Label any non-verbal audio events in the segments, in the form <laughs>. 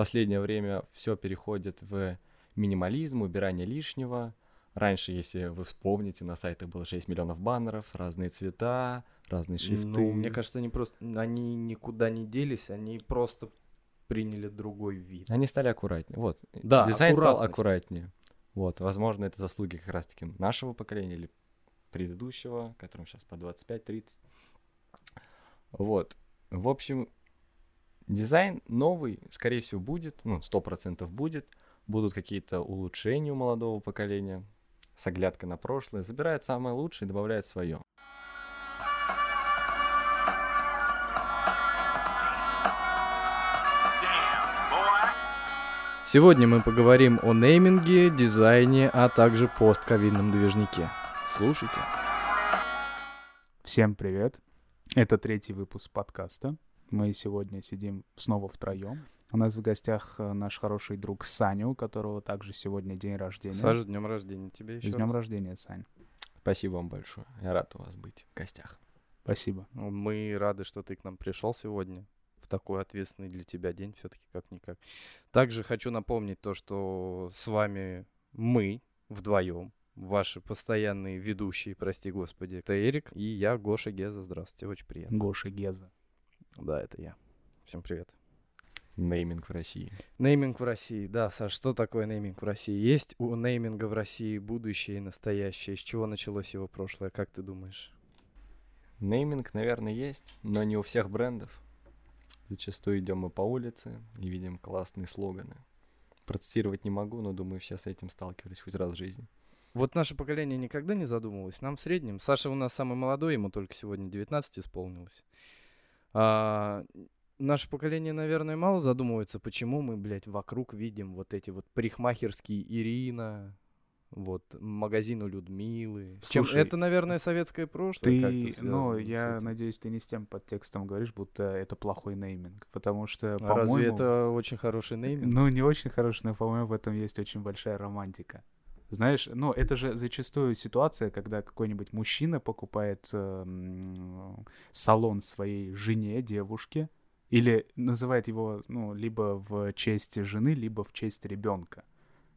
последнее время все переходит в минимализм, убирание лишнего. Раньше, если вы вспомните, на сайтах было 6 миллионов баннеров, разные цвета, разные шрифты. Ну, мне кажется, они просто, они никуда не делись, они просто приняли другой вид. Они стали аккуратнее. Вот. Да, Дизайн стал аккуратнее. Вот. Возможно, это заслуги как раз-таки нашего поколения или предыдущего, которым сейчас по 25-30. Вот. В общем, дизайн новый, скорее всего, будет, ну, 100% будет. Будут какие-то улучшения у молодого поколения с оглядкой на прошлое. Забирает самое лучшее и добавляет свое. Сегодня мы поговорим о нейминге, дизайне, а также постковидном движнике. Слушайте. Всем привет. Это третий выпуск подкаста. Мы сегодня сидим снова втроем. У нас в гостях э, наш хороший друг Саня, у которого также сегодня день рождения. Саша, с днем рождения тебе еще С днем рождения, Сань. Спасибо вам большое. Я рад у вас быть в гостях. Спасибо. Мы рады, что ты к нам пришел сегодня в такой ответственный для тебя день, все-таки как-никак. Также хочу напомнить то, что с вами мы вдвоем, ваши постоянные ведущие, прости господи, это Эрик и я, Гоша Геза. Здравствуйте, очень приятно. Гоша Геза. Да, это я. Всем привет. Нейминг в России. Нейминг в России. Да, Саш, что такое нейминг в России? Есть у нейминга в России будущее и настоящее? С чего началось его прошлое, как ты думаешь? Нейминг, наверное, есть, но не у всех брендов. Зачастую идем мы по улице и видим классные слоганы. Процитировать не могу, но думаю, все с этим сталкивались хоть раз в жизни. Вот наше поколение никогда не задумывалось. Нам в среднем. Саша у нас самый молодой, ему только сегодня 19 исполнилось. А, наше поколение, наверное, мало задумывается, почему мы, блядь, вокруг видим вот эти вот парикмахерские Ирина, вот магазин у Людмилы. С чем- Слушай, это, наверное, советское прошлое. Ты, ну, я надеюсь, ты не с тем подтекстом говоришь, будто это плохой нейминг, потому что, А по-моему... разве это очень хороший нейминг? Ну, не очень хороший, но, по-моему, в этом есть очень большая романтика. Знаешь, ну, это же зачастую ситуация, когда какой-нибудь мужчина покупает э, салон своей жене, девушке, или называет его, ну, либо в честь жены, либо в честь ребенка.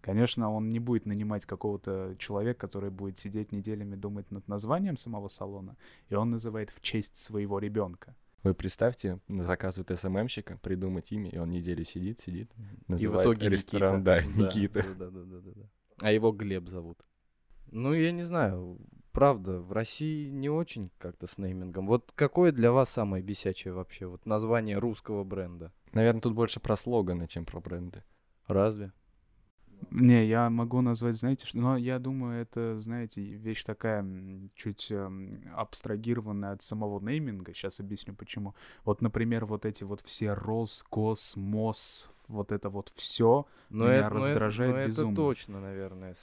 Конечно, он не будет нанимать какого-то человека, который будет сидеть неделями думать над названием самого салона, и он называет в честь своего ребенка. Вы представьте, заказывают СММщика, придумать имя, и он неделю сидит, сидит, И в называет итоге ресторан, Никита. да, Никита. Да, да, да, да, да, да. А его Глеб зовут. Ну, я не знаю, правда, в России не очень как-то с неймингом. Вот какое для вас самое бесячее вообще вот название русского бренда? Наверное, тут больше про слоганы, чем про бренды. Разве? Не, я могу назвать, знаете, что... но я думаю, это, знаете, вещь такая чуть эм, абстрагированная от самого нейминга. Сейчас объясню почему. Вот, например, вот эти вот все Рос, Гос, МОС, вот это вот все. Но Меня это, но это- раздражает но это безумно. точно, наверное,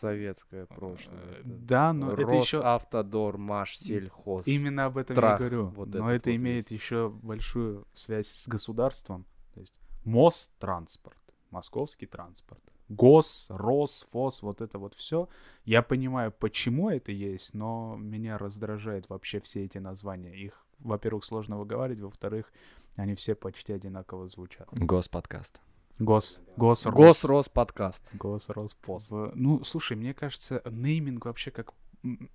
советское прошлое. Э, Это Да, но это еще Росавтодор, Маш, Сельхоз. именно об этом Трах, я говорю. вот но это вот имеет весь. еще большую связь с государством. То есть МОС транспорт, московский транспорт. ГОС, РОС, ФОС, вот это вот все. Я понимаю, почему это есть, но меня раздражает вообще все эти названия. Их, во-первых, сложно выговаривать, во-вторых, они все почти одинаково звучат. Господкаст. ГОС, ГОС, РОС. Госрос подкаст. Госроспос. В- Ну, слушай, мне кажется, нейминг вообще как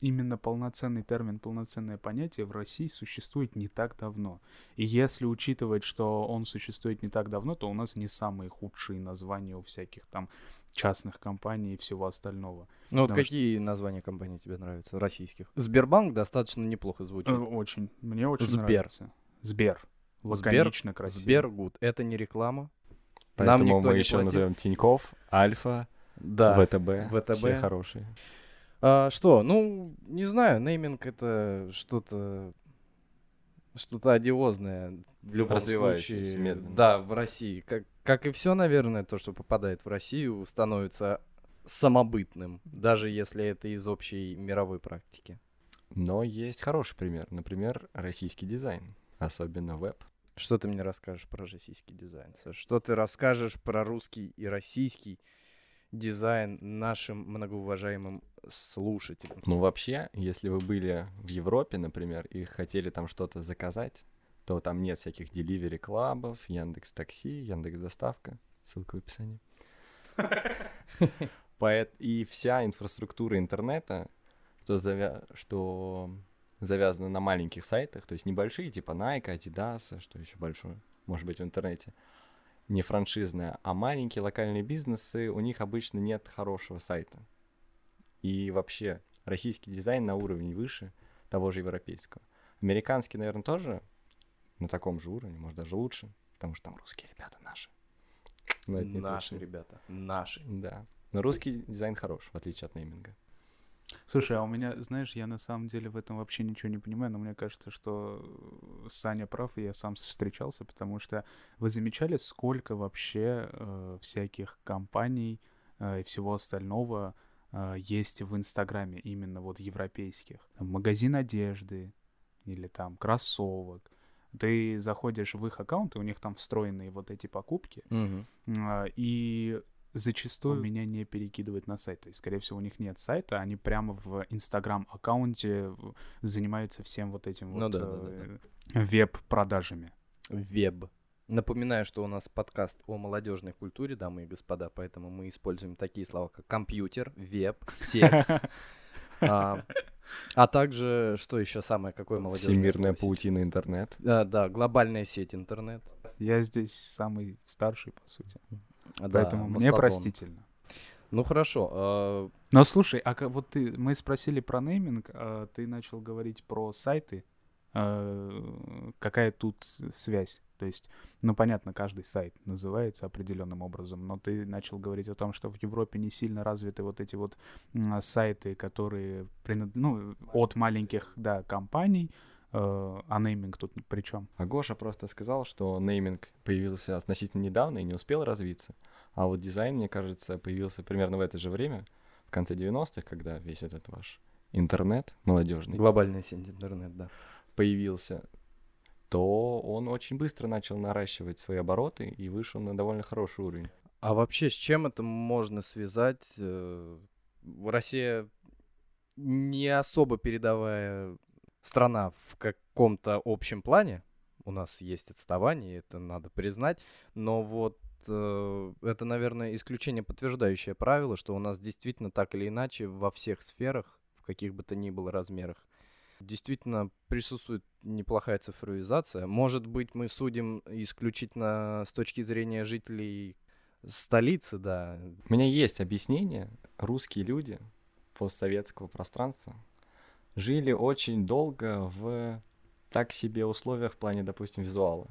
именно полноценный термин, полноценное понятие в России существует не так давно. И если учитывать, что он существует не так давно, то у нас не самые худшие названия у всяких там частных компаний и всего остального. Ну вот Потому что- какие названия компаний тебе нравятся, российских? Сбербанк достаточно неплохо звучит. Э, Очень. Мне очень Сбер. нравится. Сбер. Лаконично, красиво. Сбергуд. Это не реклама. Поэтому никто мы не еще платил. назовем Тиньков, Альфа, Да. ВТБ. ВТБ. Все хорошие. А, что? Ну, не знаю, нейминг это что-то что-то одиозное в любом случае. медленно. Да, в России. Как, как и все, наверное, то, что попадает в Россию, становится самобытным, даже если это из общей мировой практики. Но есть хороший пример. Например, российский дизайн. Особенно веб. Что ты мне расскажешь про российский дизайн? Что ты расскажешь про русский и российский дизайн нашим многоуважаемым слушателям? Ну, вообще, если вы были в Европе, например, и хотели там что-то заказать, то там нет всяких Delivery Club ов, Яндекс Такси, Яндекс Доставка. Ссылка в описании. <laughs> И вся инфраструктура интернета, что, завя- что завязана на маленьких сайтах, то есть небольшие, типа Nike, Adidas, что еще большое, может быть, в интернете, не франшизная, а маленькие локальные бизнесы, у них обычно нет хорошего сайта. И вообще, российский дизайн на уровне выше того же европейского. Американский, наверное, тоже на таком же уровне, может, даже лучше, потому что там русские ребята наши. Но это не Наши точно. ребята. Наши. Да. Но русский дизайн хорош, в отличие от нейминга. Слушай, а у меня, знаешь, я на самом деле в этом вообще ничего не понимаю, но мне кажется, что э, Саня прав, и я сам встречался, потому что вы замечали, сколько вообще э, всяких компаний э, и всего остального э, есть в Инстаграме, именно вот европейских. Там магазин одежды или там кроссовок. Ты заходишь в их аккаунты, у них там встроенные вот эти покупки, Мгм. а, И зачастую меня не перекидывает на сайт. То есть, скорее всего, у них нет сайта, они прямо в Инстаграм-аккаунте в- занимаются всем вот этим Ну вот да, да, да, э, веб-продажами. Веб. Напоминаю, что у нас подкаст о молодежной культуре, дамы и господа, поэтому мы используем такие слова, как компьютер, веб, секс. <laughs> А, а также, что еще самое, какое молодежное Всемирная паутина интернет. Да, да, глобальная сеть интернет. Я здесь самый старший, по сути. Да, Поэтому мне мастодон. простительно. Ну хорошо. а, Но слушай, а вот ты, мы спросили про нейминг, а ты начал говорить про сайты. А, Какая тут связь? То есть, ну понятно, каждый сайт называется определенным образом, но ты начал говорить о том, что в Европе не сильно развиты вот эти вот сайты, которые принад- ну, от маленьких да, компаний, а нейминг тут при чем? А Гоша просто сказал, что нейминг появился относительно недавно и не успел развиться. А вот дизайн, мне кажется, появился примерно в это же время, в конце 90-х, когда весь этот ваш интернет молодежный глобальная сеть интернет, да. появился, то он очень быстро начал наращивать свои обороты и вышел на довольно хороший уровень. А вообще, с чем это можно связать? Э, Россия не особо передовая страна в каком-то общем плане. У нас есть отставание, это надо признать. Но вот э, это, наверное, исключение, подтверждающее правило, что у нас действительно так или иначе во всех сферах, в каких бы то ни было размерах, действительно присутствует неплохая цифровизация. Может быть, мы судим исключительно с точки зрения жителей столицы, да. У меня есть объяснение. Русские люди постсоветского пространства жили очень долго в так себе условиях в плане, допустим, визуала.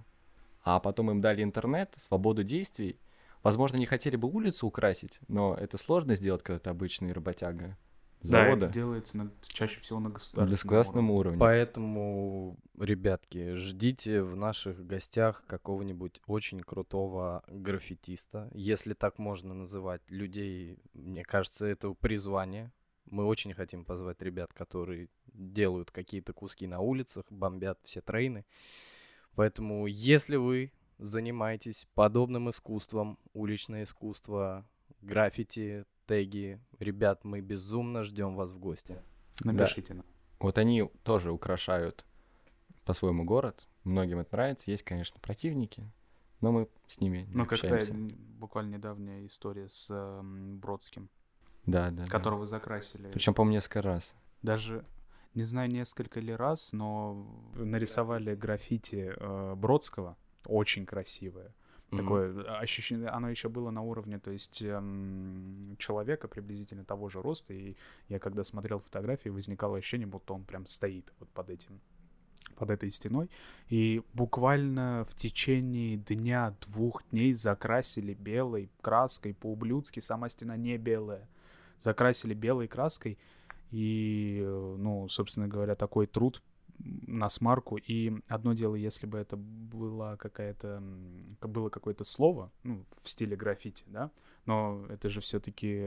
А потом им дали интернет, свободу действий. Возможно, не хотели бы улицу украсить, но это сложно сделать, когда ты обычный работяга завода это делается на- чаще всего на на государственном, государственном уровне. уровне. Поэтому, ребятки, ждите в наших гостях какого-нибудь очень крутого граффитиста, если так можно называть людей. Мне кажется, это призвание. Мы очень хотим позвать ребят, которые делают какие-то куски на улицах, бомбят все трейны. Поэтому, если вы занимаетесь подобным искусством, уличное искусство, граффити, теги, ребят, мы безумно ждем вас в гости. Напишите нам. Вот они тоже украшают по-своему город. Многим это нравится. Есть, конечно, противники, но мы с ними не Ну, как-то буквально недавняя история с эм, Бродским, Да, да. которого закрасили. Причем, по-моему, несколько раз. Даже, не знаю, несколько ли раз, но нарисовали граффити э, Бродского, очень красивое. Мгм. Такое ощущение, оно еще было на уровне, то есть эм, человека приблизительно того же роста, и я когда смотрел фотографии, возникало ощущение, будто он прям стоит вот под этим, под этой стеной, и буквально в течение дня, двух дней закрасили белой краской по-ублюдски, сама стена не белая, закрасили белой краской, и, э, ну, собственно говоря, такой труд на смарку. И одно дело, если бы это была какая-то, было какое-то слово, ну, в стиле граффити, да, но это же все-таки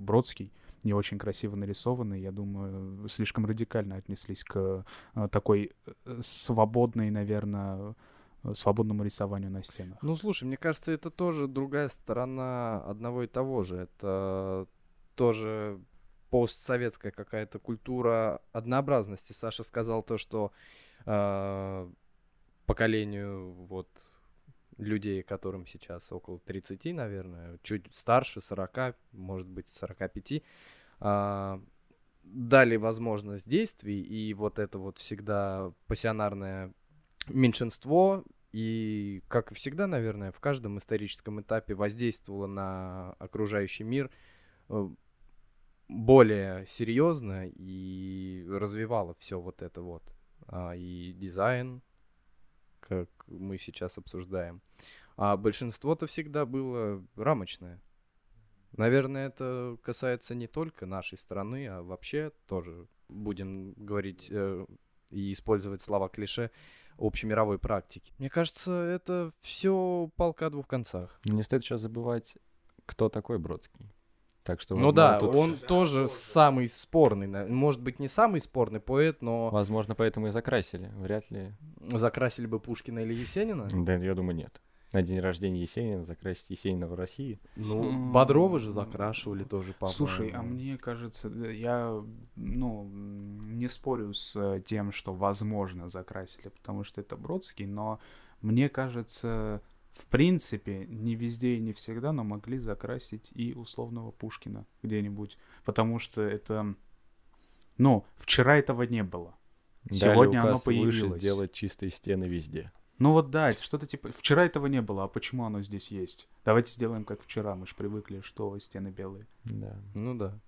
Бродский, не очень красиво нарисованный, я думаю, слишком радикально отнеслись к э, такой э, свободной, наверное, э, свободному рисованию на стенах. Ну, слушай, мне кажется, это тоже другая сторона одного и того же. Это тоже постсоветская какая-то культура однообразности. Саша сказал то, что э, поколению вот людей, которым сейчас около 30, наверное, чуть старше 40, может быть, 45, а, дали возможность действий, и вот это вот всегда пассионарное меньшинство, и, как всегда, наверное, в каждом историческом этапе воздействовало на окружающий мир э, более серьезно и развивало все вот это вот. А, и дизайн, как мы сейчас обсуждаем. А большинство-то всегда было рамочное. Наверное, это касается не только нашей страны, а вообще тоже будем говорить э, и использовать слова клише общемировой практики. Мне кажется, это все палка о двух концах. Не стоит сейчас забывать, кто такой Бродский. Так что, ну да, тут... он тоже самый спорный, может быть не самый спорный поэт, но... Возможно, поэтому и закрасили, вряд ли. Закрасили бы Пушкина или Есенина? Да, я думаю, нет на день рождения Есенина закрасить Есенина в России. Ну, Бодрова же закрашивали тоже, папа. Слушай, а мне кажется, я, ну, не спорю с тем, что возможно закрасили, потому что это Бродский, но мне кажется, в принципе, не везде и не всегда, но могли закрасить и условного Пушкина где-нибудь, потому что это, ну, вчера этого не было. Дали Сегодня оно появилось. Выше сделать чистые стены везде. Ну вот да, это что-то типа... Вчера этого не было, а почему оно здесь есть? Давайте сделаем как вчера, мы же привыкли, что стены белые. Да. Ну да.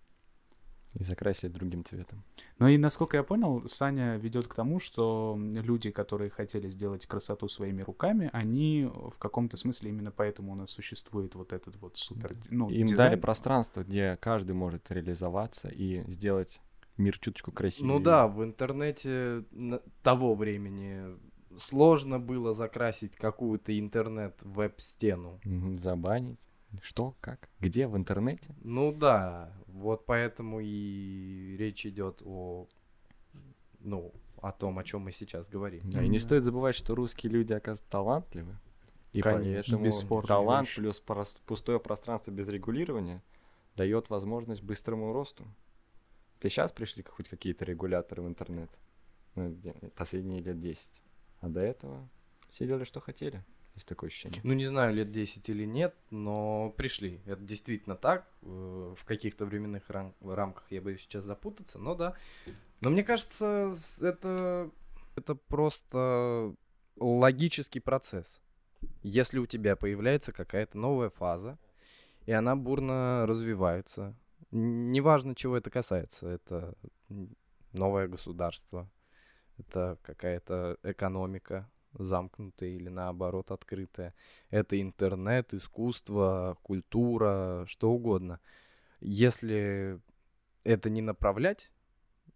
И закрасить другим цветом. Ну и насколько я понял, Саня ведет к тому, что люди, которые хотели сделать красоту своими руками, они в каком-то смысле именно поэтому у нас существует вот этот вот супер... Ну, Им дизайн. дали пространство, где каждый может реализоваться и сделать мир чуточку красивее. Ну да, в интернете того времени сложно было закрасить какую-то интернет-веб-стену. Забанить? Что, как, где, в интернете? Ну да, вот поэтому и речь идет о, ну, о том, о чем мы сейчас говорим. Да, и не стоит забывать, что русские люди, оказывается, талантливы. И Конечно, поэтому талант вещь. плюс пустое пространство без регулирования дает возможность быстрому росту. Ты сейчас пришли хоть какие-то регуляторы в интернет? Ну, последние лет 10. А до этого все делали, что хотели. Есть такое ощущение. Ну, не знаю, лет 10 или нет, но пришли. Это действительно так. Э, в каких-то временных рам- рамках я боюсь сейчас запутаться, но да. Но мне кажется, это, это просто логический процесс. Если у тебя появляется какая-то новая фаза, и она бурно развивается, неважно, чего это касается, это новое государство, это какая-то экономика замкнутая или наоборот открытая. Это интернет, искусство, культура, что угодно. Если это не направлять,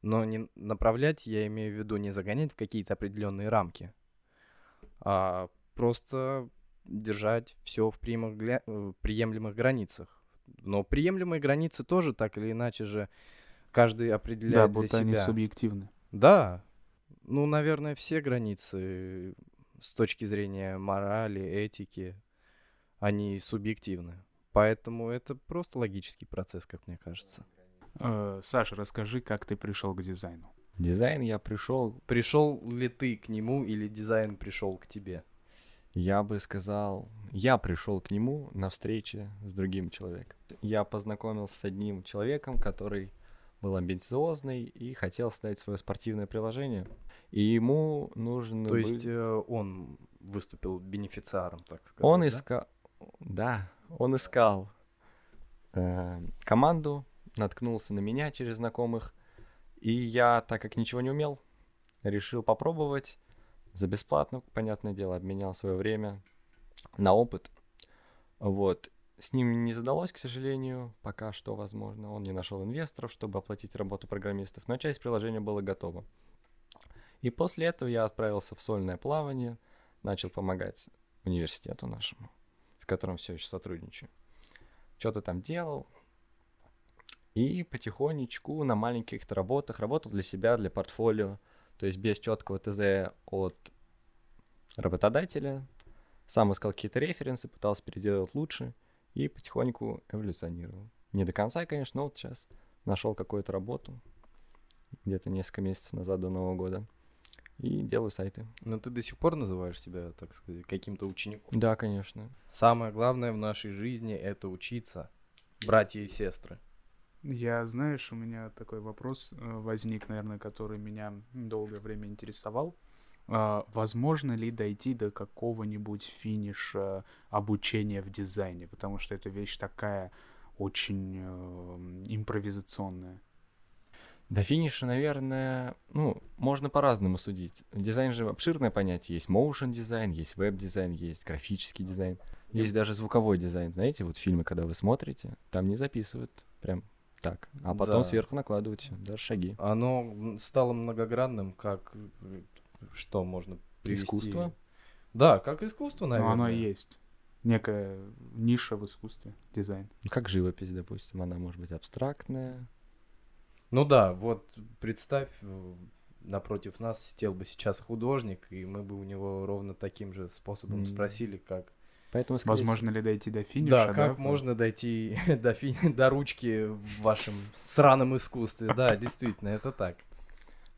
но не направлять я имею в виду не загонять в какие-то определенные рамки, а просто держать все в приемлемых границах. Но приемлемые границы тоже так или иначе же каждый определяет да, для себя. Да, будто они субъективны. Да, ну, наверное, все границы с точки зрения морали, этики, они субъективны. Поэтому это просто логический процесс, как мне кажется. Э, Саша, расскажи, как ты пришел к дизайну. Дизайн я пришел. Пришел ли ты к нему или дизайн пришел к тебе? Я бы сказал, я пришел к нему на встрече с другим человеком. Я познакомился с одним человеком, который был амбициозный и хотел создать свое спортивное приложение. И ему нужен То был... есть э, он выступил бенефициаром, так сказать, Он да? искал... Да, он искал э, команду, наткнулся на меня через знакомых, и я, так как ничего не умел, решил попробовать за бесплатно, понятное дело, обменял свое время на опыт. Вот. С ним не задалось, к сожалению, пока что, возможно. Он не нашел инвесторов, чтобы оплатить работу программистов, но часть приложения была готова. И после этого я отправился в сольное плавание, начал помогать университету нашему, с которым все еще сотрудничаю. Что-то там делал, и потихонечку на маленьких работах работал для себя, для портфолио, то есть без четкого ТЗ от работодателя. Сам искал какие-то референсы, пытался переделать лучше и потихоньку эволюционировал. Не до конца, конечно, но вот сейчас нашел какую-то работу где-то несколько месяцев назад до Нового года. и делаю сайты. Но ты до сих пор называешь себя, так сказать, каким-то учеником. Да, конечно. Самое главное в нашей жизни это учиться, братья и сестры. Я, знаешь, у меня такой вопрос э, возник, наверное, который меня долгое время интересовал. А, возможно ли дойти до какого-нибудь финиша обучения в дизайне? Потому что эта вещь такая очень э, импровизационная. До финиша, наверное, ну, можно по-разному судить. Дизайн же обширное понятие. Есть motion дизайн, есть веб-дизайн, есть графический дизайн. Есть даже звуковой дизайн. Знаете, вот фильмы, когда вы смотрите, там не записывают прям так. А потом Да. сверху накладывают всё, даже шаги. Оно стало многогранным, как э, что можно привести? Искусство? Да, как искусство, Но наверное. оно и есть. Некая ниша в искусстве, дизайн. Ну, Как живопись, допустим. Она может быть абстрактная. Ну да, вот представь, э, напротив нас сидел бы сейчас художник, и мы бы у него ровно таким же способом М. спросили, как... Поэтому, скорее Возможно ли дойти до финиша? да, как можно дойти <laughs> до, фи- до ручки в вашем сраном искусстве. Да, действительно, это так.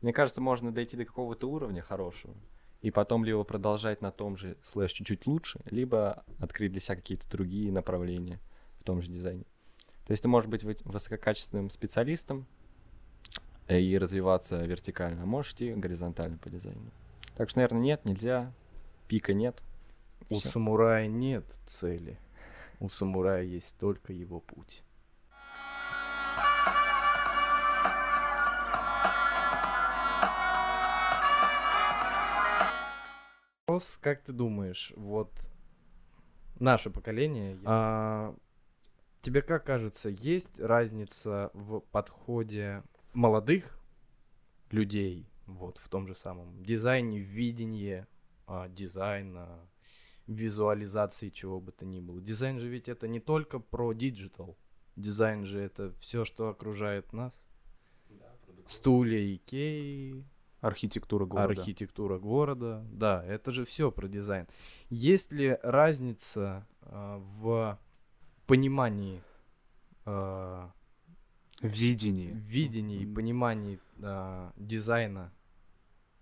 Мне кажется, можно дойти до какого-то уровня хорошего, и потом либо продолжать на том же, слэш чуть-чуть лучше, либо открыть для себя какие-то другие направления в том же дизайне. То есть ты можешь быть вы- высококачественным специалистом и развиваться вертикально, а можешь идти горизонтально по дизайну. Так что, наверное, нет, нельзя, пика нет. У Всё. самурая нет цели. У самурая есть только его путь. Вопрос, как ты думаешь, вот наше поколение, а, тебе как кажется, есть разница в подходе молодых людей, вот в том же самом дизайне, видении а, дизайна, визуализации чего бы то ни было. Дизайн же ведь это не только про digital. Дизайн же это все, что окружает нас. Стулья Икеи, Архитектура города. архитектура города. Да, это же все про дизайн. Есть ли разница а, в понимании а, Видение. видении и понимании а, дизайна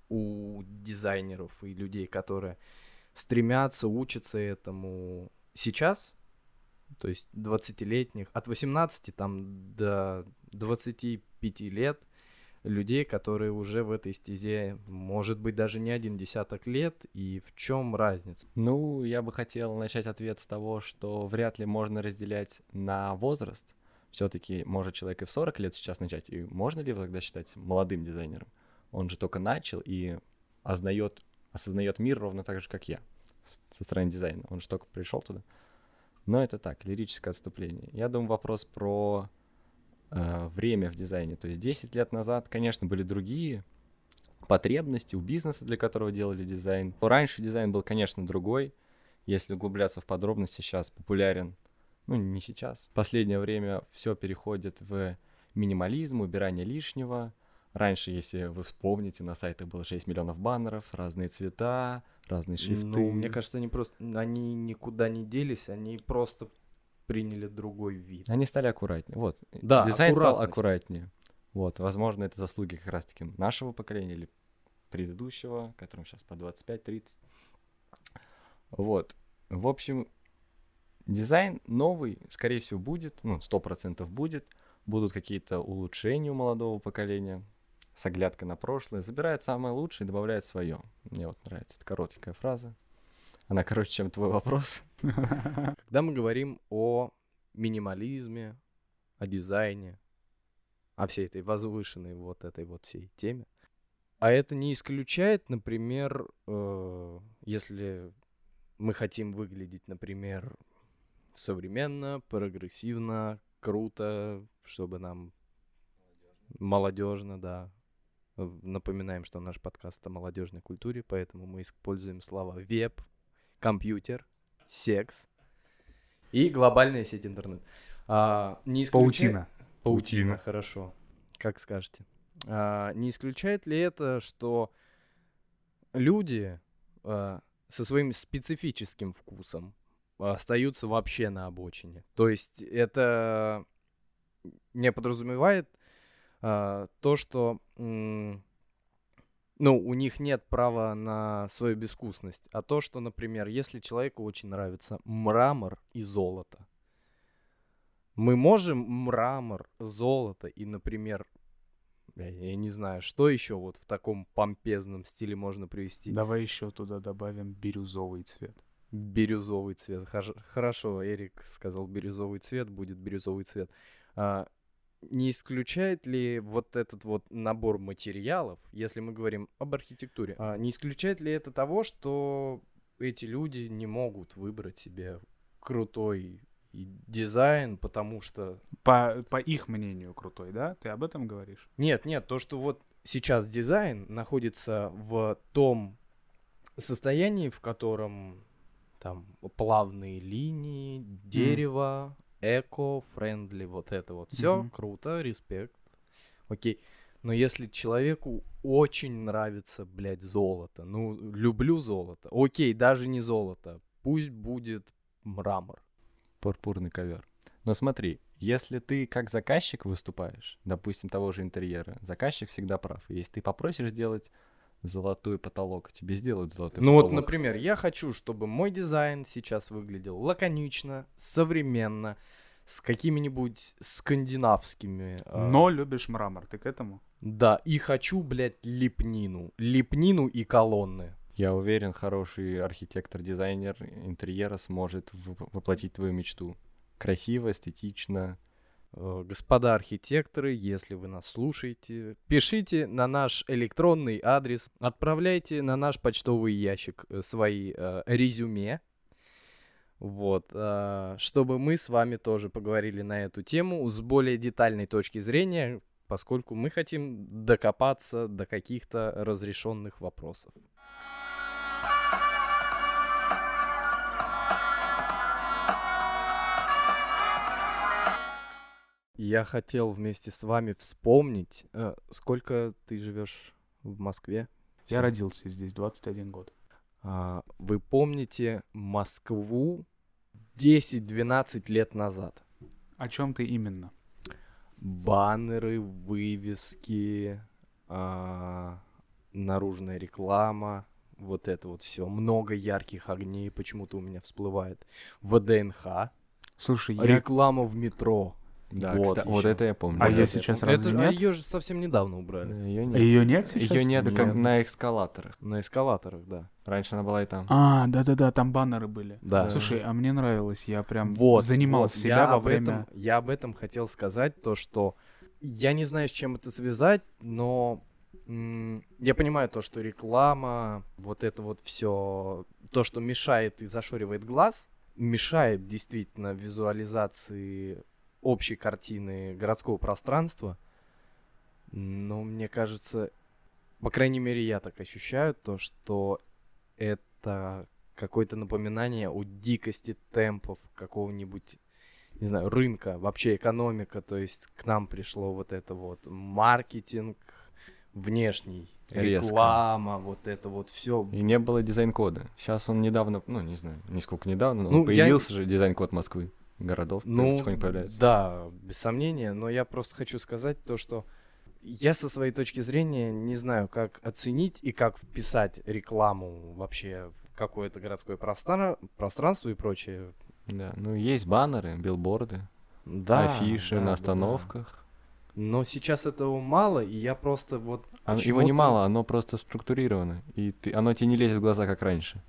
у дизайнеров и людей, которые стремятся, учатся этому сейчас, то есть 20-летних, от 18 там до 25 лет, людей, которые уже в этой стезе, может быть, даже не один десяток лет, и в чем разница? Ну, я бы хотел начать ответ с того, что вряд ли можно разделять на возраст. Все-таки может человек и в 40 лет сейчас начать, и можно ли его тогда считать молодым дизайнером? Он же только начал и ознает, осознает мир ровно так же, как я, со стороны дизайна. Он же только пришел туда. Но это так, лирическое отступление. Я думаю, вопрос про э, время в дизайне. То есть 10 лет назад, конечно, были другие потребности у бизнеса, для которого делали дизайн. Раньше дизайн был, конечно, другой. Если углубляться в подробности, сейчас популярен, ну, не сейчас. В последнее время все переходит в минимализм, убирание лишнего. Раньше, если вы вспомните, на сайтах было 6 миллионов баннеров, разные цвета, разные шрифты. Ну, мне кажется, они просто, они никуда не делись, они просто приняли другой вид. Они стали аккуратнее. Вот. Да, Дизайн стал аккуратнее. Вот. Возможно, это заслуги как раз-таки нашего поколения или предыдущего, которым сейчас по 25-30. Вот. В общем, дизайн новый, скорее всего, будет, ну, 100% будет. Будут какие-то улучшения у молодого поколения с оглядкой на прошлое. Забирает самое лучшее и добавляет свое. Мне вот нравится эта короткая фраза. Она короче, чем твой вопрос. <laughs> Когда мы говорим о минимализме, о дизайне, о всей этой возвышенной вот этой вот всей теме, а это не исключает, например, э, если мы хотим выглядеть, например, современно, прогрессивно, круто, чтобы нам молодежно, да. Напоминаем, что наш подкаст о молодежной культуре, поэтому мы используем слова веб, компьютер, секс и глобальная сеть интернет. А, не исключа- Паутина. Паутина, хорошо. Как скажете. А, не исключает ли это, что люди а, со своим специфическим вкусом остаются вообще на обочине? То есть это не подразумевает а, то, что м, ну, у них нет права на свою безвкусность. А то, что, например, если человеку очень нравится мрамор и золото, мы можем мрамор, золото и, например, я, я не знаю, что еще вот в таком помпезном стиле можно привести. Давай еще туда добавим бирюзовый цвет. Бирюзовый цвет. Хорошо, Эрик сказал бирюзовый цвет, будет бирюзовый цвет. А, не исключает ли вот этот вот набор материалов, если мы говорим об архитектуре, а, не исключает ли это того, что эти люди не могут выбрать себе крутой и дизайн, потому что... По, по их мнению крутой, да? Ты об этом говоришь? Нет, нет, то, что вот сейчас дизайн находится в том состоянии, в котором там плавные линии, дерево, eco-friendly, вот это вот. Все Мгм. круто, респект. Окей. Но если человеку очень нравится, блядь, золото, ну, люблю золото, окей, даже не золото, пусть будет мрамор. Пурпурный ковер. Но смотри, если ты как заказчик выступаешь, допустим, того же интерьера, заказчик всегда прав. Если ты попросишь сделать золотой потолок, тебе сделают золотой Ну вот, потолок. например, я хочу, чтобы мой дизайн сейчас выглядел лаконично, современно, с какими-нибудь скандинавскими. а, Но любишь мрамор, ты к этому? Да, и хочу, блядь, лепнину. Лепнину и колонны. Я уверен, хороший архитектор-дизайнер интерьера сможет воплотить твою мечту. Красиво, эстетично. Э, Господа архитекторы, если вы нас слушаете, пишите на наш электронный адрес, отправляйте на наш почтовый ящик э, свои э, резюме, вот, э, чтобы мы с вами тоже поговорили на эту тему с более детальной точки зрения, поскольку мы хотим докопаться до каких-то разрешенных вопросов. Я хотел вместе с вами вспомнить, э, сколько ты живешь в Москве? Я родился здесь 21 год. А, вы помните Москву 10-12 лет назад? О чем ты именно? Баннеры, вывески, а, наружная реклама, вот это вот все. Много ярких огней почему-то у меня всплывает. ВДНХ, Слушай, я... реклама в метро. Да, Вот кста- вот это я помню. А я это сейчас разве это, нет? ее же совсем недавно убрали. Ее нет. Ее нет сейчас? Ее нет, Нет. как на эскалаторах. На эскалаторах, да. Раньше она была и там. А, да-да-да, там баннеры были. Да. Слушай, а мне нравилось, я прям Вот, занимал вот, себя я во об время... Этом, я об этом хотел сказать, то, что я не знаю, с чем это связать, но м, я понимаю то, что реклама, вот это вот все, то, что мешает и зашоривает глаз, мешает действительно визуализации общей картины городского пространства. Но мне кажется, по крайней мере, я так ощущаю то, что это какое-то напоминание о дикости темпов какого-нибудь, не знаю, рынка, вообще экономика, то есть к нам пришло вот это вот маркетинг внешний, Резко. реклама, вот это вот все. И не было дизайн-кода. Сейчас он недавно, ну, не знаю, не сколько недавно, но Ну, я- появился же дизайн-код Москвы, городов, Ну, потихоньку появляется. да, без сомнения, но я просто хочу сказать то, что я со своей точки зрения не знаю, как оценить и как вписать рекламу вообще в какое-то городское пространство, пространство и прочее. Да, ну есть баннеры, билборды, Да, афиши да, да, на да. остановках. Но сейчас этого мало, и я просто вот... Оно- его не мало, оно просто структурировано. И ты, оно тебе не лезет в глаза, как раньше.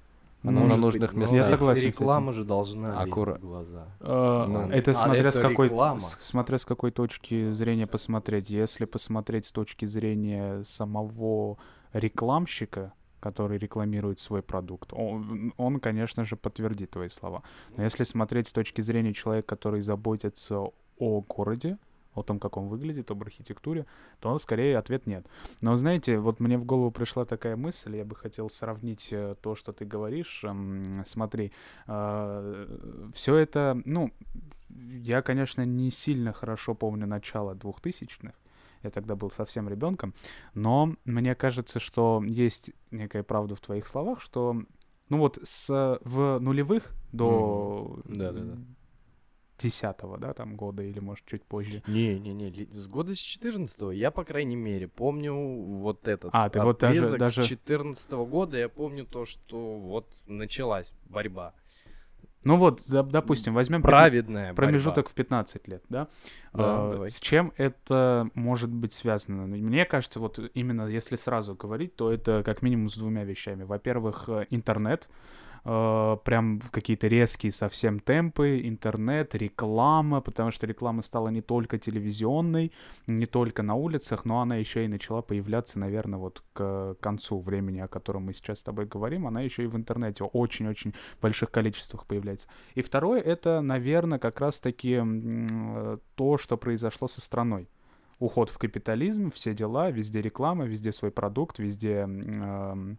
Оно Может на нужных местах. Я согласен Реклама же должна Аккура- в глаза. Э, Ну, это а смотря с какой реклама. смотря с какой точки зрения посмотреть. Если посмотреть с точки зрения самого рекламщика, который рекламирует свой продукт, он, он, конечно же, подтвердит твои слова. Но если смотреть с точки зрения человека, который заботится о городе, о том, как он выглядит, об архитектуре, то скорее ответ нет. Но знаете, вот мне в голову пришла такая мысль, я бы хотел сравнить э, то, что ты говоришь. Эм, Смотри, все это, ну, я, конечно, не сильно хорошо помню начало двухтысячных. Я тогда был совсем ребенком. Но мне кажется, что есть некая правда в твоих словах, что, ну вот, с, в нулевых до десятого, да, там года или, может, чуть позже. Не-не-не, с года с 14 я, по крайней мере, помню вот этот А, ты вот даже- даже- с 14 года, я помню то, что вот началась борьба. Ну вот, доп- допустим, возьмем Праведная промежуток в 15 лет, да? Да, А, давай. С чем это может быть связано? Ну, Мне кажется, вот именно если сразу говорить, то это как минимум с двумя вещами. Во-первых, э, интернет, э, прям какие-то резкие совсем темпы, интернет, реклама, потому что реклама стала не только телевизионной, не только на улицах, но она еще и начала появляться, наверное, вот к концу времени, о котором мы сейчас с тобой говорим, она еще и в интернете очень-очень больших количествах появляется. И второе, это, наверное, как раз-таки э, то, что произошло со страной. Уход в капитализм, все дела, везде реклама, везде свой продукт, везде эм,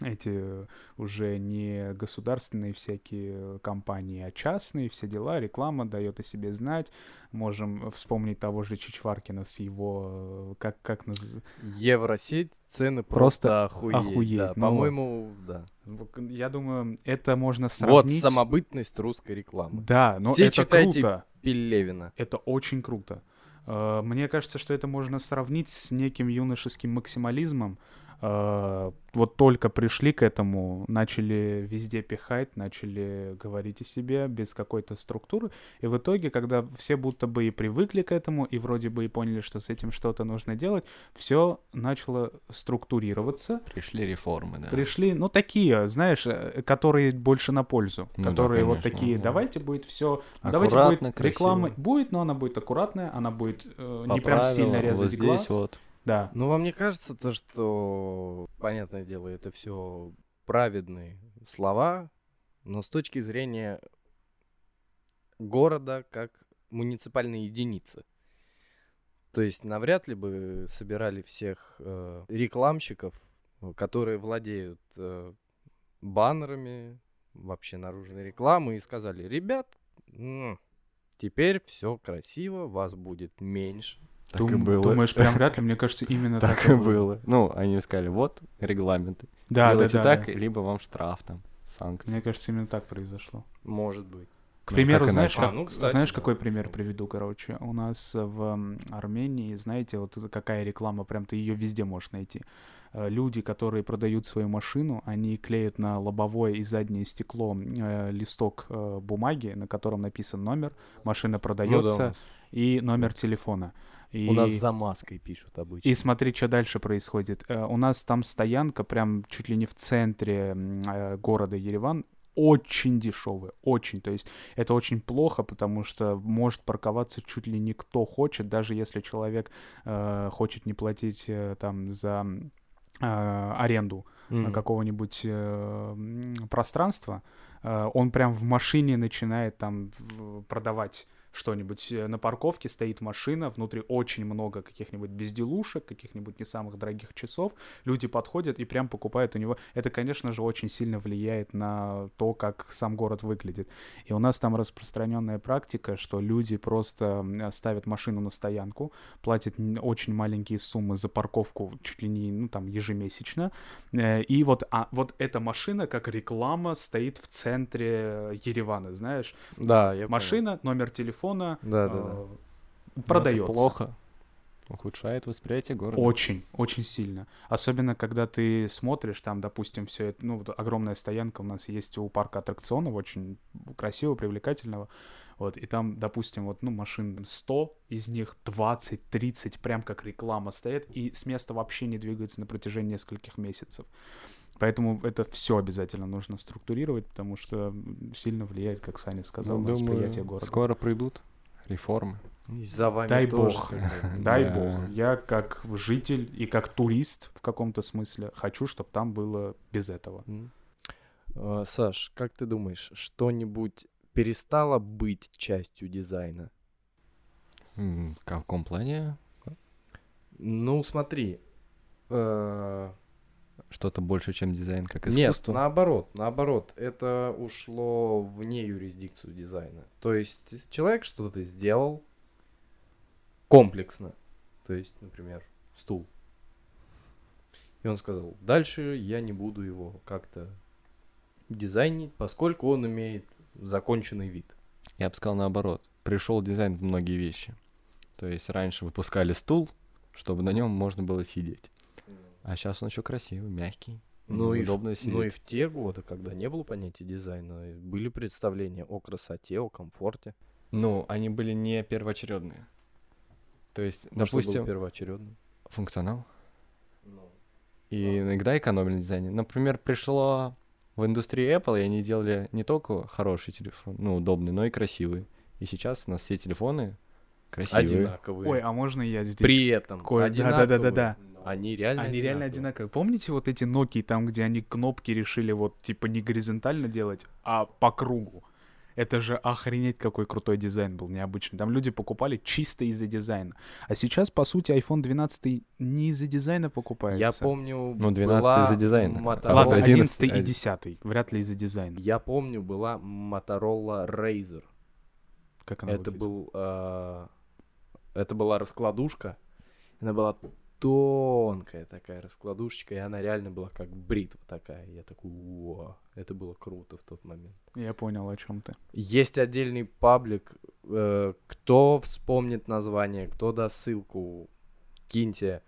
эти э, уже не государственные всякие компании, а частные, все дела, реклама дает о себе знать. Можем вспомнить того же Чичваркина с его, э, как, как наз- Евросеть, цены Просто просто, охуеть. охуеть, да. ну По-моему, да. Вот, Я думаю, это можно Вот сравнить... самобытность русской рекламы. Да, но Все это круто. Пелевина. Это очень круто. Э, Мне кажется, что это можно сравнить с неким юношеским максимализмом. Э, Вот только пришли к этому, начали везде пихать, начали говорить о себе без какой-то структуры. И в итоге, когда все будто бы и привыкли к этому, и вроде бы и поняли, что с этим что-то нужно делать, все начало структурироваться. Пришли реформы, да. Пришли, ну, такие, знаешь, э, которые больше на пользу. Ну да, которые вот конечно, такие, да. давайте будет все, давайте Аккуратно, будет реклама. красиво. Будет, но она будет аккуратная, она будет э, По не прям сильно резать вот здесь глаз. вот. Да. Ну, вам не кажется то, что, понятное дело, это все праведные слова, но с точки зрения города как муниципальной единицы. То есть навряд ли бы собирали всех э, рекламщиков, которые владеют э, баннерами, вообще наружной рекламы, и сказали, ребят, м, теперь все красиво, вас будет меньше. Так и Дум- было. Думаешь, прям <laughs> вряд ли, мне кажется, именно так, Так и было. Ну, они сказали, вот регламенты. Да, да, Делайте да, так, да. либо вам штраф там, санкции. Мне кажется, именно так произошло. Может быть. К Ну, примеру, как знаешь, как- А, ну, кстати, знаешь, да, какой пример хорошо. приведу, короче? У нас в Армении, знаете, вот какая реклама, прям ты ее везде можешь найти. Э, Люди, которые продают свою машину, они клеят на лобовое и заднее стекло э, листок э, бумаги, на котором написан номер, машина Ну да, продается и номер телефона. И... У нас за маской пишут обычно. И смотри, что дальше происходит. Э, У нас там стоянка прям чуть ли не в центре э, города Ереван. Очень дешевая, очень. То есть это очень плохо, потому что может парковаться чуть ли не кто хочет, даже если человек э, хочет не платить э, там за э, аренду Мгм. какого-нибудь э, пространства, э, он прям в машине начинает там продавать что-нибудь. Э, На парковке стоит машина, внутри очень много каких-нибудь безделушек, каких-нибудь не самых дорогих часов. Люди подходят и прям покупают у него. Это, конечно же, очень сильно влияет на то, как сам город выглядит. И у нас там распространенная практика, что люди просто ставят машину на стоянку, платят очень маленькие суммы за парковку, чуть ли не, ну, там, ежемесячно. Э, И вот, а, вот эта машина, как реклама, стоит в центре Еревана, знаешь. Да, я Машина, номер телефона Да, да, да. Ну, это продается. плохо. Ухудшает восприятие города. Очень, очень сильно. Особенно, когда ты смотришь, там, допустим, все это, ну, вот огромная стоянка у нас есть у парка аттракционов, очень красивого, привлекательного. Вот, и там, допустим, вот, ну, машин там 100, из них 20-30 прям как реклама стоят, и с места вообще не двигаются на протяжении нескольких месяцев. Поэтому это все обязательно нужно структурировать, потому что сильно влияет, как Саня сказал, Ну, на думаю, восприятие города. скоро придут реформы. И за вами Дай тоже бог. <laughs> Дай Да. бог. Я как житель и как турист в каком-то смысле хочу, чтобы там было без этого. А, Саш, как ты думаешь, что-нибудь перестало быть частью дизайна? В каком плане? Ну, смотри. э, Что-то больше, чем дизайн, как Нет, искусство? наоборот, наоборот, это ушло вне юрисдикцию дизайна. То есть человек что-то сделал комплексно. То есть, например, стул. И он сказал, дальше я не буду его как-то дизайнить, поскольку он имеет законченный вид. Я бы сказал наоборот. Пришел дизайн в многие вещи. То есть раньше выпускали стул, чтобы на нем можно было сидеть. А сейчас он еще красивый, мягкий. Ну и, в, ну и в те годы, когда не было понятия дизайна, были представления о красоте, о комфорте. Ну, они были не первоочередные. То есть, Ну, что было допустим, первоочередным. функционал. И иногда экономили на дизайне. Например, пришло в индустрии Apple, и они делали не только хороший телефон, ну, удобный, но и красивый. И сейчас у нас все телефоны красивые. Одинаковые. Ой, а можно я здесь? При этом кое- одинаковые. да-да-да-да-да. Они реально Они реально одинаковые. Помните вот эти Nokia, там, где они кнопки решили вот типа не горизонтально делать, а по кругу? Это же охренеть какой крутой дизайн был, необычный. Там люди покупали чисто из-за дизайна. А сейчас, по сути, iPhone 12 не из-за дизайна покупается. Я помню, Ну, 12 была из-за дизайна. Motorola- Ладно, 11 11 и один. 10. Вряд ли из-за дизайна. Я помню, была Motorola Razr. Как она Это выглядит? был, а, это была раскладушка. Она была тонкая такая раскладушечка, и она реально была как бритва такая. Я такой, о, это было круто в тот момент. Я понял, о чем ты. Есть отдельный паблик. э, кто вспомнит название, кто даст ссылку, киньте,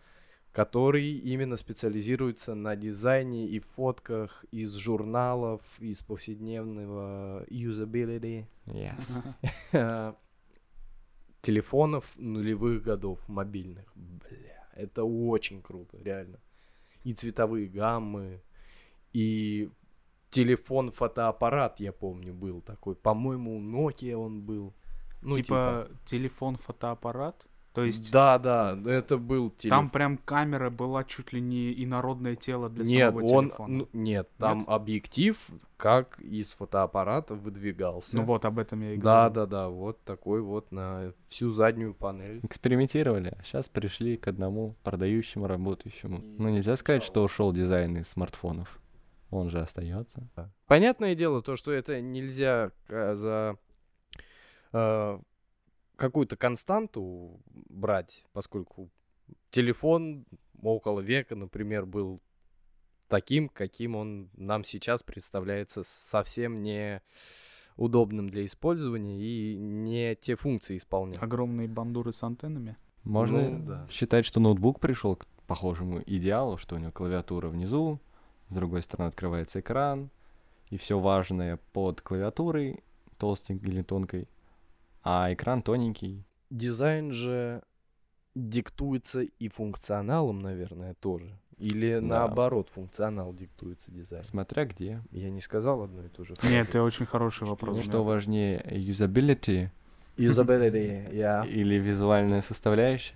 который именно специализируется на дизайне и фотках из журналов, из повседневного usability Yes. <laughs> телефонов нулевых годов, мобильных. Бля, это очень круто, реально. И цветовые гаммы, и телефон-фотоаппарат, я помню, был такой. По-моему, у Nokia он был. Ну, типа, телефон-фотоаппарат? То есть Да, да, это был телефон. там прям камера была чуть ли не инородное тело для Нет, самого он, телефона. ну, нет, там объектив как из фотоаппарата выдвигался. Ну вот, об этом я и Да, говорю. да, да, вот такой вот на всю заднюю панель. Экспериментировали, а сейчас пришли к одному продающему, работающему. Ну, нельзя сказать, что ушел дизайн из смартфонов. Он же остается. Понятное дело, то, что это нельзя э, за э, какую-то константу брать, поскольку телефон около века, например, был таким, каким он нам сейчас представляется совсем не удобным для использования и не те функции исполняет. Огромные бандуры с антеннами. Можно Ну, да. считать, что ноутбук пришел к похожему идеалу, что у него клавиатура внизу, с другой стороны открывается экран, и все важное под клавиатурой, толстенькой или тонкой, а экран тоненький. Дизайн же диктуется и функционалом, наверное, тоже. Или Да. наоборот, функционал диктуется дизайном. Смотря где. Я не сказал одно и то же. Нет, это очень хороший вопрос. Что важнее, юзабилити Usability, <laughs> yeah. или визуальная составляющая?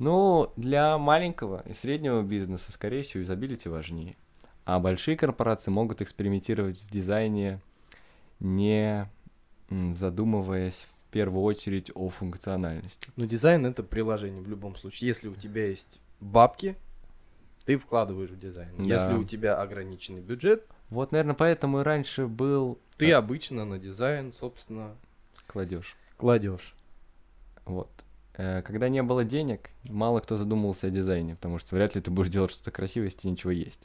Ну, для маленького и среднего бизнеса, скорее всего, юзабилити важнее. А большие корпорации могут экспериментировать в дизайне, не задумываясь первую очередь о функциональности. Но дизайн это приложение в любом случае. Если у тебя есть бабки, ты вкладываешь в дизайн. Да. Если у тебя ограниченный бюджет, Вот, наверное, поэтому и раньше был ты а, обычно на дизайн, собственно, кладешь. кладешь. Вот. Э, Когда не было денег, мало кто задумывался о дизайне, потому что вряд ли ты будешь делать что-то красивое, если ничего есть,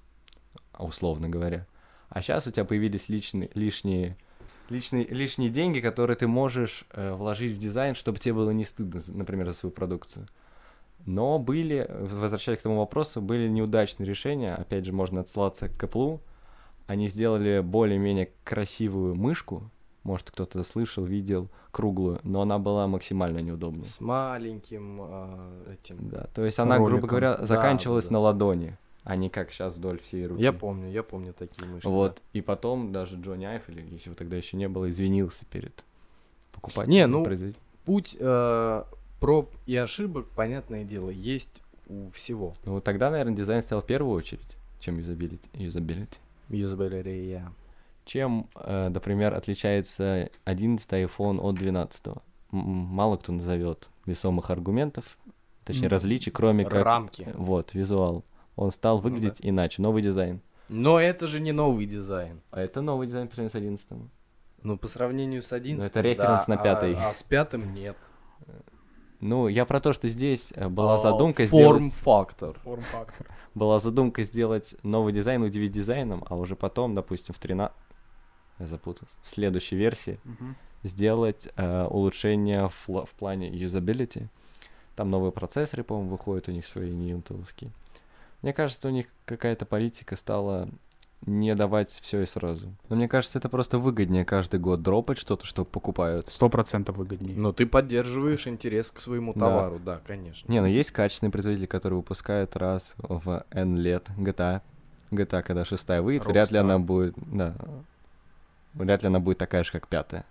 а условно говоря. А сейчас у тебя появились личные, лишние, личные, лишние деньги, которые ты можешь э, вложить в дизайн, чтобы тебе было не стыдно, например, за свою продукцию. Но были, э, возвращаясь к тому вопросу, были неудачные решения. Опять же, можно отсылаться к Apple. Они сделали более-менее красивую мышку. Может, кто-то слышал, видел, круглую, но она была максимально неудобной. С маленьким а, этим. Да, то есть она, грубо Роликом. говоря, Да, заканчивалась да. на ладони, а не как сейчас вдоль всей руки. Я помню, я помню такие мышки. Вот, и потом даже Джонни Айв, или если его тогда еще не было, извинился перед покупателем. Не, ну, да. Путь э, проб и ошибок, понятное дело, есть у всего. Ну, вот тогда, наверное, дизайн стоял в первую очередь, чем юзабилити. юзабилити. Yeah. Чем, э, например, отличается 11 iPhone от 12? М- м, Мало кто назовет весомых аргументов, точнее, различий, кроме как... Рамки. Вот, визуал. Он стал Ну да. выглядеть иначе, новый дизайн. Но это же не новый дизайн. А это новый дизайн по сравнению с 11 Ну, по сравнению с 11 это референс да, на пятый. А, а с пятым нет. Ну, я про то, что здесь э, была А, задумка сделать, Форм-фактор. Форм-фактор. была задумка сделать новый дизайн, удивить дизайном, а уже потом, допустим, в 13... Я запутался. В следующей версии Мгм. сделать э, улучшение в, в плане юзабилити. Там новые процессоры, по-моему, выходят у них свои не интеловские. Мне кажется, у них какая-то политика стала не давать все и сразу. Но мне кажется, это просто выгоднее каждый год дропать что-то, что покупают. Сто процентов выгоднее. Но ты поддерживаешь интерес к своему Да. товару, да, конечно. Не, ну есть качественные производители, которые выпускают раз в N лет GTA. GTA, когда шестая выйдет, вряд ли Rockstar. она будет, да, вряд ли она будет такая же, как пятая.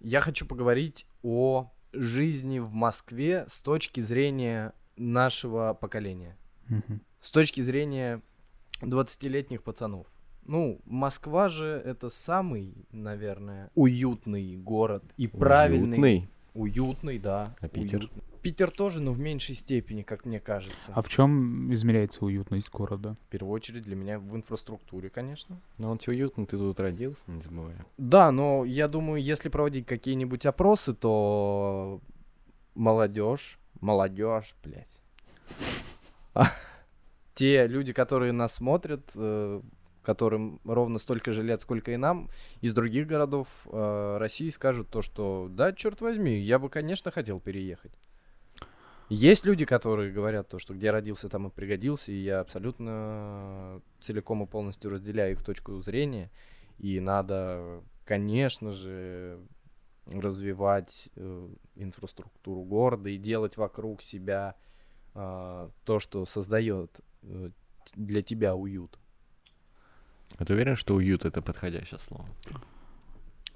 Я хочу поговорить о жизни в Москве с точки зрения нашего поколения. Мгм. С точки зрения 20-летних пацанов. Ну, Москва же это самый, наверное, уютный город и правильный. Уютный. Уютный, да. А Питер? уютный. Питер тоже, но в меньшей степени, как мне кажется. А в чем измеряется уютность города? В первую очередь для меня в инфраструктуре, конечно. Но он тебе уютный, ты тут родился, не забывай. Да, но я думаю, если проводить какие-нибудь опросы, то молодежь, молодежь, блядь. <laughs> Те люди, которые нас смотрят, э, которым ровно столько же лет, сколько и нам, из других городов э, России скажут то, что да, черт возьми, я бы, конечно, хотел переехать. Есть люди, которые говорят то, что где родился, там и пригодился, и я абсолютно целиком и полностью разделяю их точку зрения. И надо, конечно же, развивать э, инфраструктуру города и делать вокруг себя а, то, что создает э, для тебя уют. А ты уверен, что уют это подходящее слово?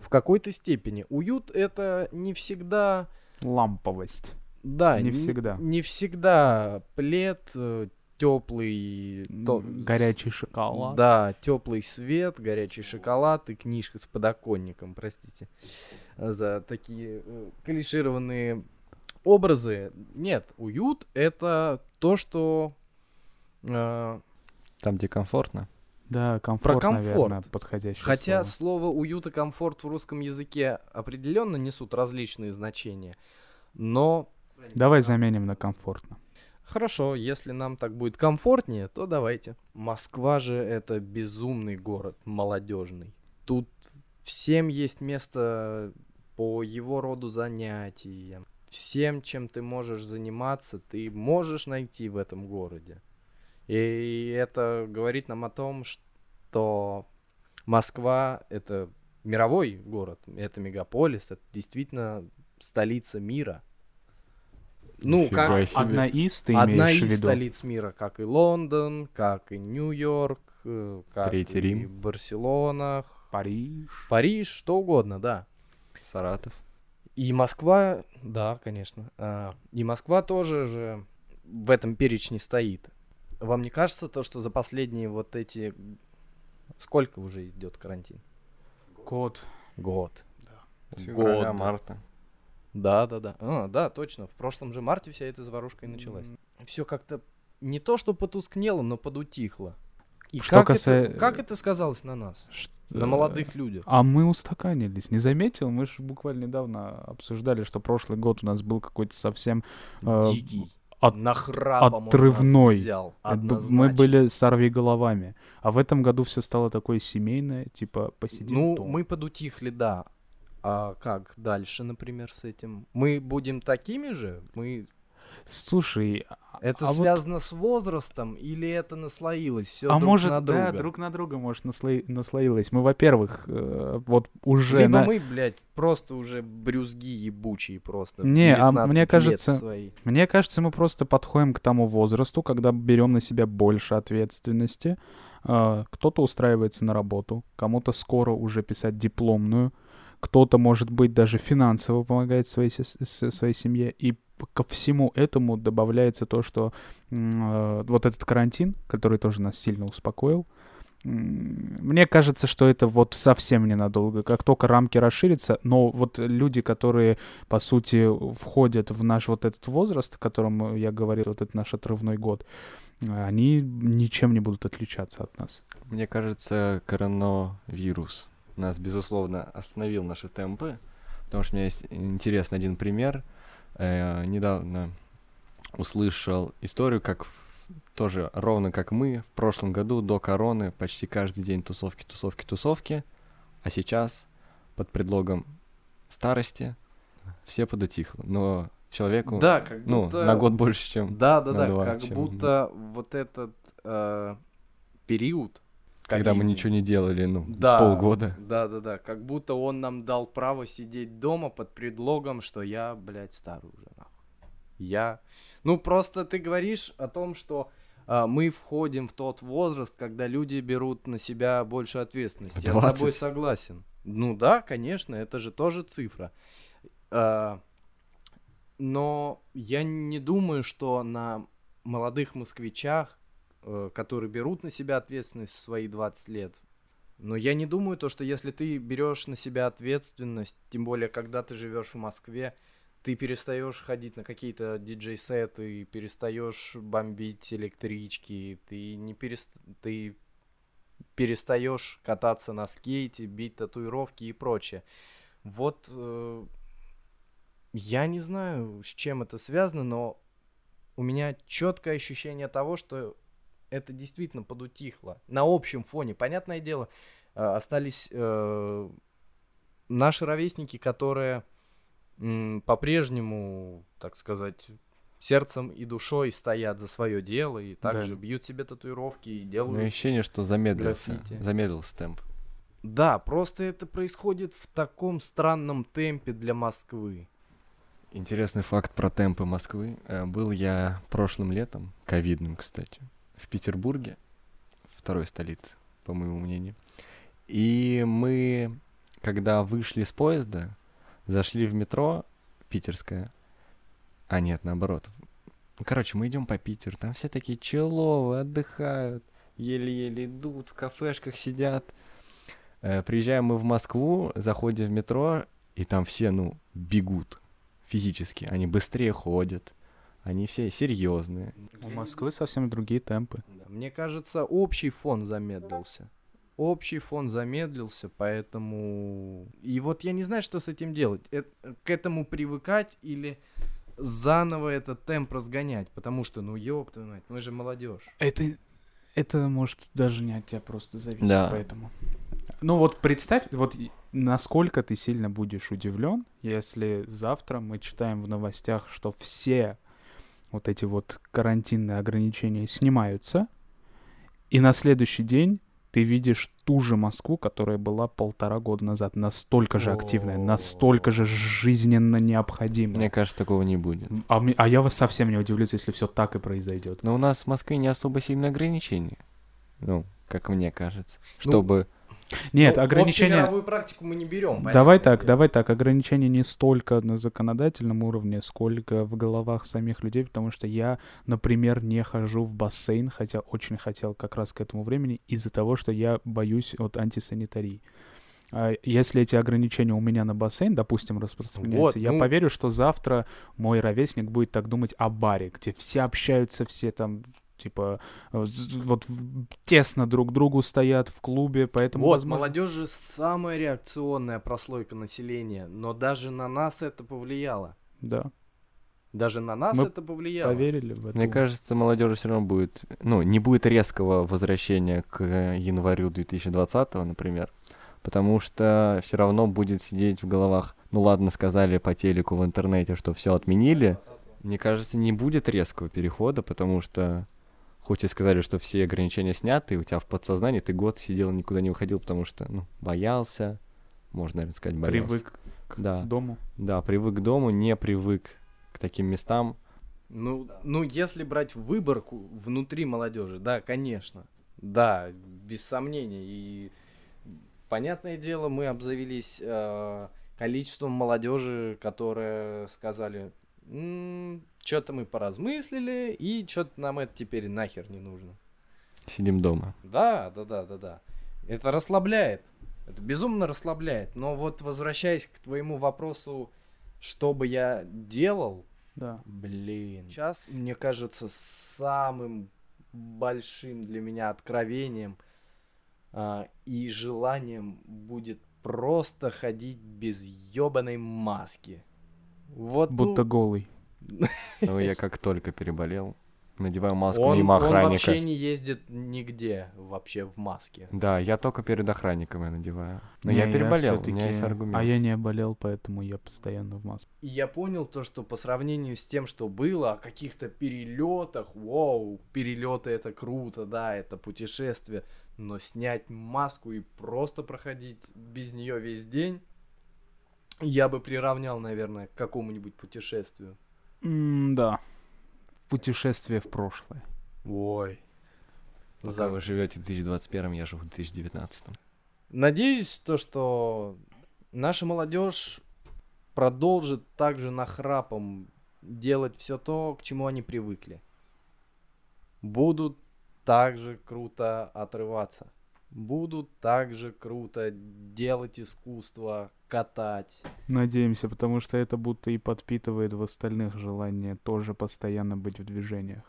В какой-то степени уют это не всегда, Ламповость. Да, Не всегда. не всегда плед теплый, М, Горячий шоколад. Да, теплый свет, горячий шоколад и книжка с подоконником, простите, э, за такие э, клишированные образы. Нет, уют это то, что э, Там, где комфортно. Да, комфорт, комфорт. наверное, подходящее Хотя слово. слово уют и комфорт в русском языке определенно несут различные значения, но Давай заменим на комфортно. Хорошо, если нам так будет комфортнее, то давайте. Москва же это безумный город, молодежный. Тут всем есть место по его роду занятиям. Всем, чем ты можешь заниматься, ты можешь найти в этом городе. И это говорит нам о том, что Москва это мировой город, это мегаполис, это действительно столица мира. Ну, Нифига как, себе. Одна из, ты Одна имеешь в из виду? столиц мира, как и Лондон, как и Нью-Йорк, э, как Третий и Рим. Барселона, Париж. Париж, что угодно, да. Саратов. И Москва, да, конечно. а, и Москва тоже же в этом перечне стоит. Вам не кажется то, что за последние вот эти... Сколько уже идет карантин? Год. Год. С февраля, Год. марта. Да, да, да. А, да, точно. В прошлом же марте вся эта заварушка и началась. Все как-то не то, что потускнело, но подутихло. И Что как, каса- это, как это сказалось на нас? На Э, молодых людях? А мы устаканились. Не заметил? Мы же буквально недавно обсуждали, что прошлый год у нас был какой-то совсем... э, Дикий. от- Нахрапом отрывной. взял. б- Мы были сорви головами. А в этом году все стало такое семейное, типа посидим Ну, дома. мы подутихли, да. А как дальше, например, с этим? Мы будем такими же? Мы... Слушай, а- Это а вот- связано с возрастом или это наслоилось все а друг может, на друга? да, друг на друга, может, наслои- наслоилось. Мы, во-первых, э, вот уже... Либо на- мы, блядь, просто уже брюзги ебучие просто. Не, а 19 мне кажется, свои. Мне кажется, мы просто подходим к тому возрасту, когда берем на себя больше ответственности. А, Кто-то устраивается на работу, кому-то скоро уже писать дипломную, кто-то, может быть, даже финансово помогает своей, своей семье. И ко всему этому добавляется то, что э, вот этот карантин, который тоже нас сильно успокоил, мне кажется, что это вот совсем ненадолго. Как только рамки расширятся, но вот люди, которые по сути, входят в наш вот этот возраст, о котором я говорил, вот этот наш отрывной год, они ничем не будут отличаться от нас. Мне кажется, коронавирус нас, безусловно, остановил наши темпы, потому что у меня есть интересный один пример. Э, недавно услышал историю, как тоже ровно как мы в прошлом году до короны почти каждый день тусовки, тусовки, тусовки, а сейчас под предлогом старости все подутихло. Но человеку, Да, как ну, будто... на год больше, чем... Да, да, на да, два, как чем- будто вот этот э, период, Когда мы ничего не делали, ну, да, полгода. Да, да, да, как будто он нам дал право сидеть дома под предлогом, что я, блядь, старый уже нахуй. Я, ну просто ты говоришь о том, что а, мы входим в тот возраст, когда люди берут на себя больше ответственности. В Я с тобой 20. согласен. Ну да, конечно, это же тоже цифра. А, но я не думаю, что на молодых москвичах, которые берут на себя ответственность в свои 20 лет, но я не думаю то, что если ты берешь на себя ответственность, тем более когда ты живешь в Москве, ты перестаешь ходить на какие-то диджей-сеты, перестаешь бомбить электрички, ты не перест... ты перестаешь кататься на скейте, бить татуировки и прочее. Вот э, я не знаю, с чем это связано, но у меня четкое ощущение того, что это действительно подутихло. На общем фоне, понятное дело, э, остались э, наши ровесники, которые м, по-прежнему, так сказать, сердцем и душой стоят за свое дело и также бьют себе татуировки и Ну, делают. ощущение, что замедлился, граффити. замедлился темп. Да, просто это происходит в таком странном темпе для Москвы. Интересный факт про темпы Москвы. Э, Был я прошлым летом, ковидным, кстати, в Петербурге, второй столице, по моему мнению. И мы, когда вышли с поезда, зашли в метро питерское. А нет, наоборот. Короче, мы идем по Питеру, там все такие человые, отдыхают, еле-еле идут, в кафешках сидят. Э, Приезжаем мы в Москву, заходим в метро, и там все, ну, бегут физически. Они быстрее ходят, они все серьезные. У Москвы совсем другие темпы. Мне кажется, общий фон замедлился. Общий фон замедлился, поэтому... И вот я не знаю, что с этим делать. Э- К этому привыкать или заново этот темп разгонять, потому что, ну, ёб твою мать, мы же молодежь. Это, это может даже не от тебя просто зависеть, Да. поэтому. Ну вот представь, вот насколько ты сильно будешь удивлен, если завтра мы читаем в новостях, что все вот эти вот карантинные ограничения снимаются, и на следующий день ты видишь ту же Москву, которая была полтора года назад, настолько же активная, настолько же жизненно необходимая. Мне кажется, такого не будет. А, мне- а я вас совсем не удивлюсь, если все так и произойдет. Но у нас в Москве не особо сильные ограничения. Ну, как мне кажется. Ну, Чтобы... Нет, Ну, ограничения... общемировую практику мы не берем. Давай так, дело. давай так. Ограничения не столько на законодательном уровне, сколько в головах самих людей, потому что я, например, не хожу в бассейн, хотя очень хотел как раз к этому времени, из-за того, что я боюсь от антисанитарии. А Если эти ограничения у меня на бассейн, допустим, распространяются, Вот, я ну- поверю, что завтра мой ровесник будет так думать о баре, где все общаются, все там типа э, вот тесно друг другу стоят в клубе, поэтому Вот, возможно... молодежь же самая реакционная прослойка населения, но даже на нас это повлияло. Да, Даже на нас Мы это повлияло. поверили в это. Мне кажется, молодежи все равно будет... Ну, не будет резкого возвращения к январю 2020, например. Потому что все равно будет сидеть в головах, ну ладно, сказали по телеку в интернете, что все отменили. Мне кажется, не будет резкого перехода, потому что хоть и сказали, что все ограничения сняты, у тебя в подсознании ты год сидел, никуда не выходил, потому что, ну, боялся, можно, наверное, сказать, боялся. Привык к Да. дому. Да, привык к дому, не привык к таким местам. Ну, ну, если брать выборку внутри молодежи, да, конечно. Да, без сомнения. И понятное дело, мы обзавелись э, количеством молодежи, которые сказали, что-то мы поразмыслили, и что-то нам это теперь нахер не нужно. Сидим дома. Да, да, да, да, да. Это расслабляет. Это безумно расслабляет. Но вот возвращаясь к твоему вопросу, что бы я делал, Да. Блин. Сейчас, мне кажется, самым большим для меня откровением а, и желанием будет просто ходить без ебаной маски. Вот, ну, Будто голый. <laughs> Но я как только переболел, Надеваю маску Он, мимо он охранника. вообще не ездит нигде вообще в маске. Да, я только перед охранником я надеваю. Но Не, я переболел, у всё-таки- меня есть аргумент. А я не болел, поэтому я постоянно в маске. И я понял то, что по сравнению с тем, что было, о каких-то перелетах, вау, перелеты это круто, да, это путешествие, но снять маску и просто проходить без нее весь день, я бы приравнял, наверное, к какому-нибудь путешествию. да. Путешествие в прошлое. Ой. Пока За- вы живете в 2021, я живу в 2019. Надеюсь, то, что наша молодежь продолжит также нахрапом делать все то, к чему они привыкли. Будут также круто отрываться. Будут также круто делать искусство, катать. Надеемся, потому что это будто и подпитывает в остальных желание тоже постоянно быть в движениях.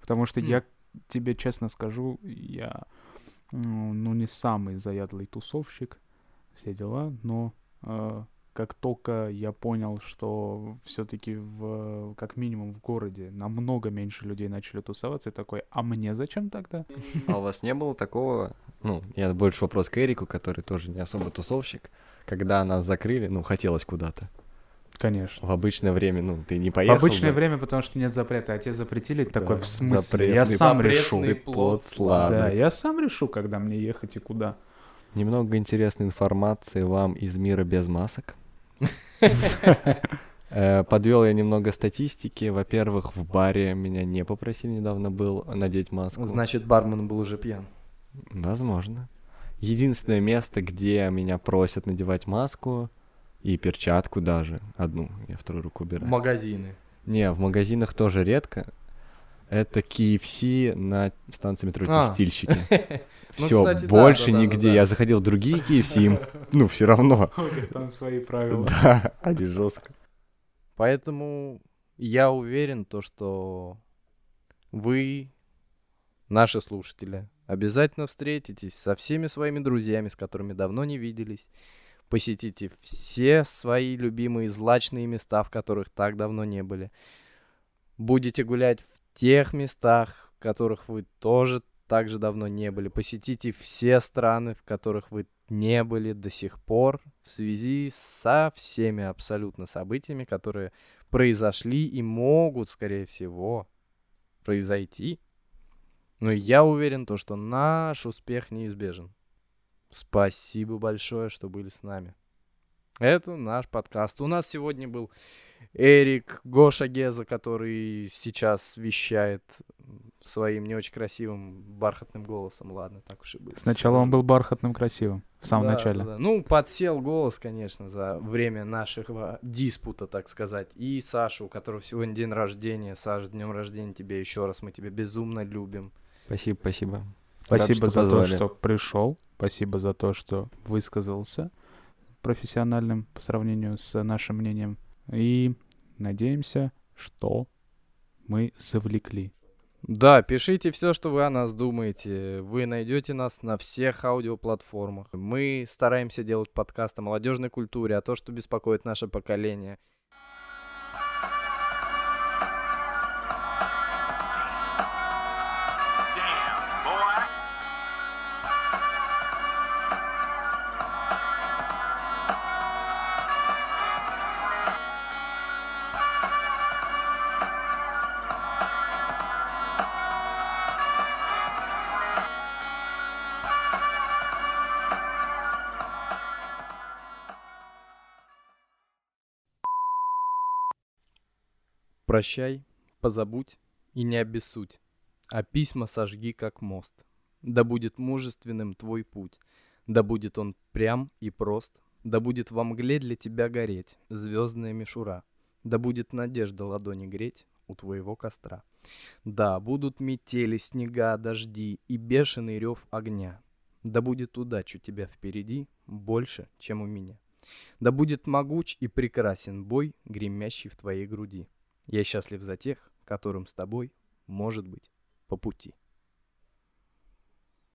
Потому что М. я тебе честно скажу, я ну не самый заядлый тусовщик, все дела, но э, как только я понял, что все-таки в как минимум в городе намного меньше людей начали тусоваться, я такой, а мне зачем тогда? А у вас не было такого, ну, я больше вопрос к Эрику, который тоже не особо тусовщик, когда нас закрыли, ну, хотелось куда-то. Конечно. В обычное время, ну, ты не В поехал обычное бы. время, потому что нет запрета, а те запретили, такой, Да, в смысле, запретный- я сам решу. Плод сладок. Да, я сам решу, когда мне ехать и куда. Немного интересной информации вам из мира без масок. Подвел я немного статистики. Во-первых, в баре меня не попросили недавно был надеть маску. Значит, бармен был уже пьян. Возможно. Единственное место, где меня просят надевать маску и перчатку даже. Одну, я вторую руку убираю. Магазины. Не, в магазинах тоже редко. Это KFC на станции метро А. Текстильщики. <laughs> Ну, Все, больше да, да, да, нигде. да. Я заходил в другие KFC, им, ну, все равно. <laughs> Там свои правила. Да, они жестко. Поэтому я уверен, то, что вы, наши слушатели, обязательно встретитесь со всеми своими друзьями, с которыми давно не виделись. Посетите все свои любимые злачные места, в которых так давно не были. Будете гулять в тех местах, в которых вы тоже так же давно не были. Посетите все страны, в которых вы не были до сих пор в связи со всеми абсолютно событиями, которые произошли и могут, скорее всего, произойти. Но я уверен, то, что наш успех неизбежен. Спасибо большое, что были с нами. Это наш подкаст. У нас сегодня был Эрик Гоша Геза, который сейчас вещает своим не очень красивым бархатным голосом. Ладно, так уж и будет. Сначала он был бархатным красивым, в самом Да, начале. да. Ну, подсел голос, конечно, за время нашего диспута, так сказать. И Саша, у которого сегодня день рождения. Саша, днем рождения тебе еще раз. Мы тебя безумно любим. Спасибо, спасибо. Спасибо Рад, за позвали. то, что пришел. Спасибо за то, что высказался профессиональным по сравнению с нашим мнением. И надеемся, что мы завлекли. Да, пишите все, что вы о нас думаете. Вы найдете нас на всех аудиоплатформах. Мы стараемся делать подкаст о молодежной культуре, о том, что беспокоит наше поколение. Прощай, позабудь и не обессудь, а письма сожги, как мост. Да будет мужественным твой путь, да будет он прям и прост, да будет во мгле для тебя гореть звездная мишура, да будет надежда ладони греть у твоего костра. Да, будут метели, снега, дожди и бешеный рев огня. Да будет удача у тебя впереди больше, чем у меня. Да будет могуч и прекрасен бой, гремящий в твоей груди. Я счастлив за тех, которым с тобой, может быть, по пути.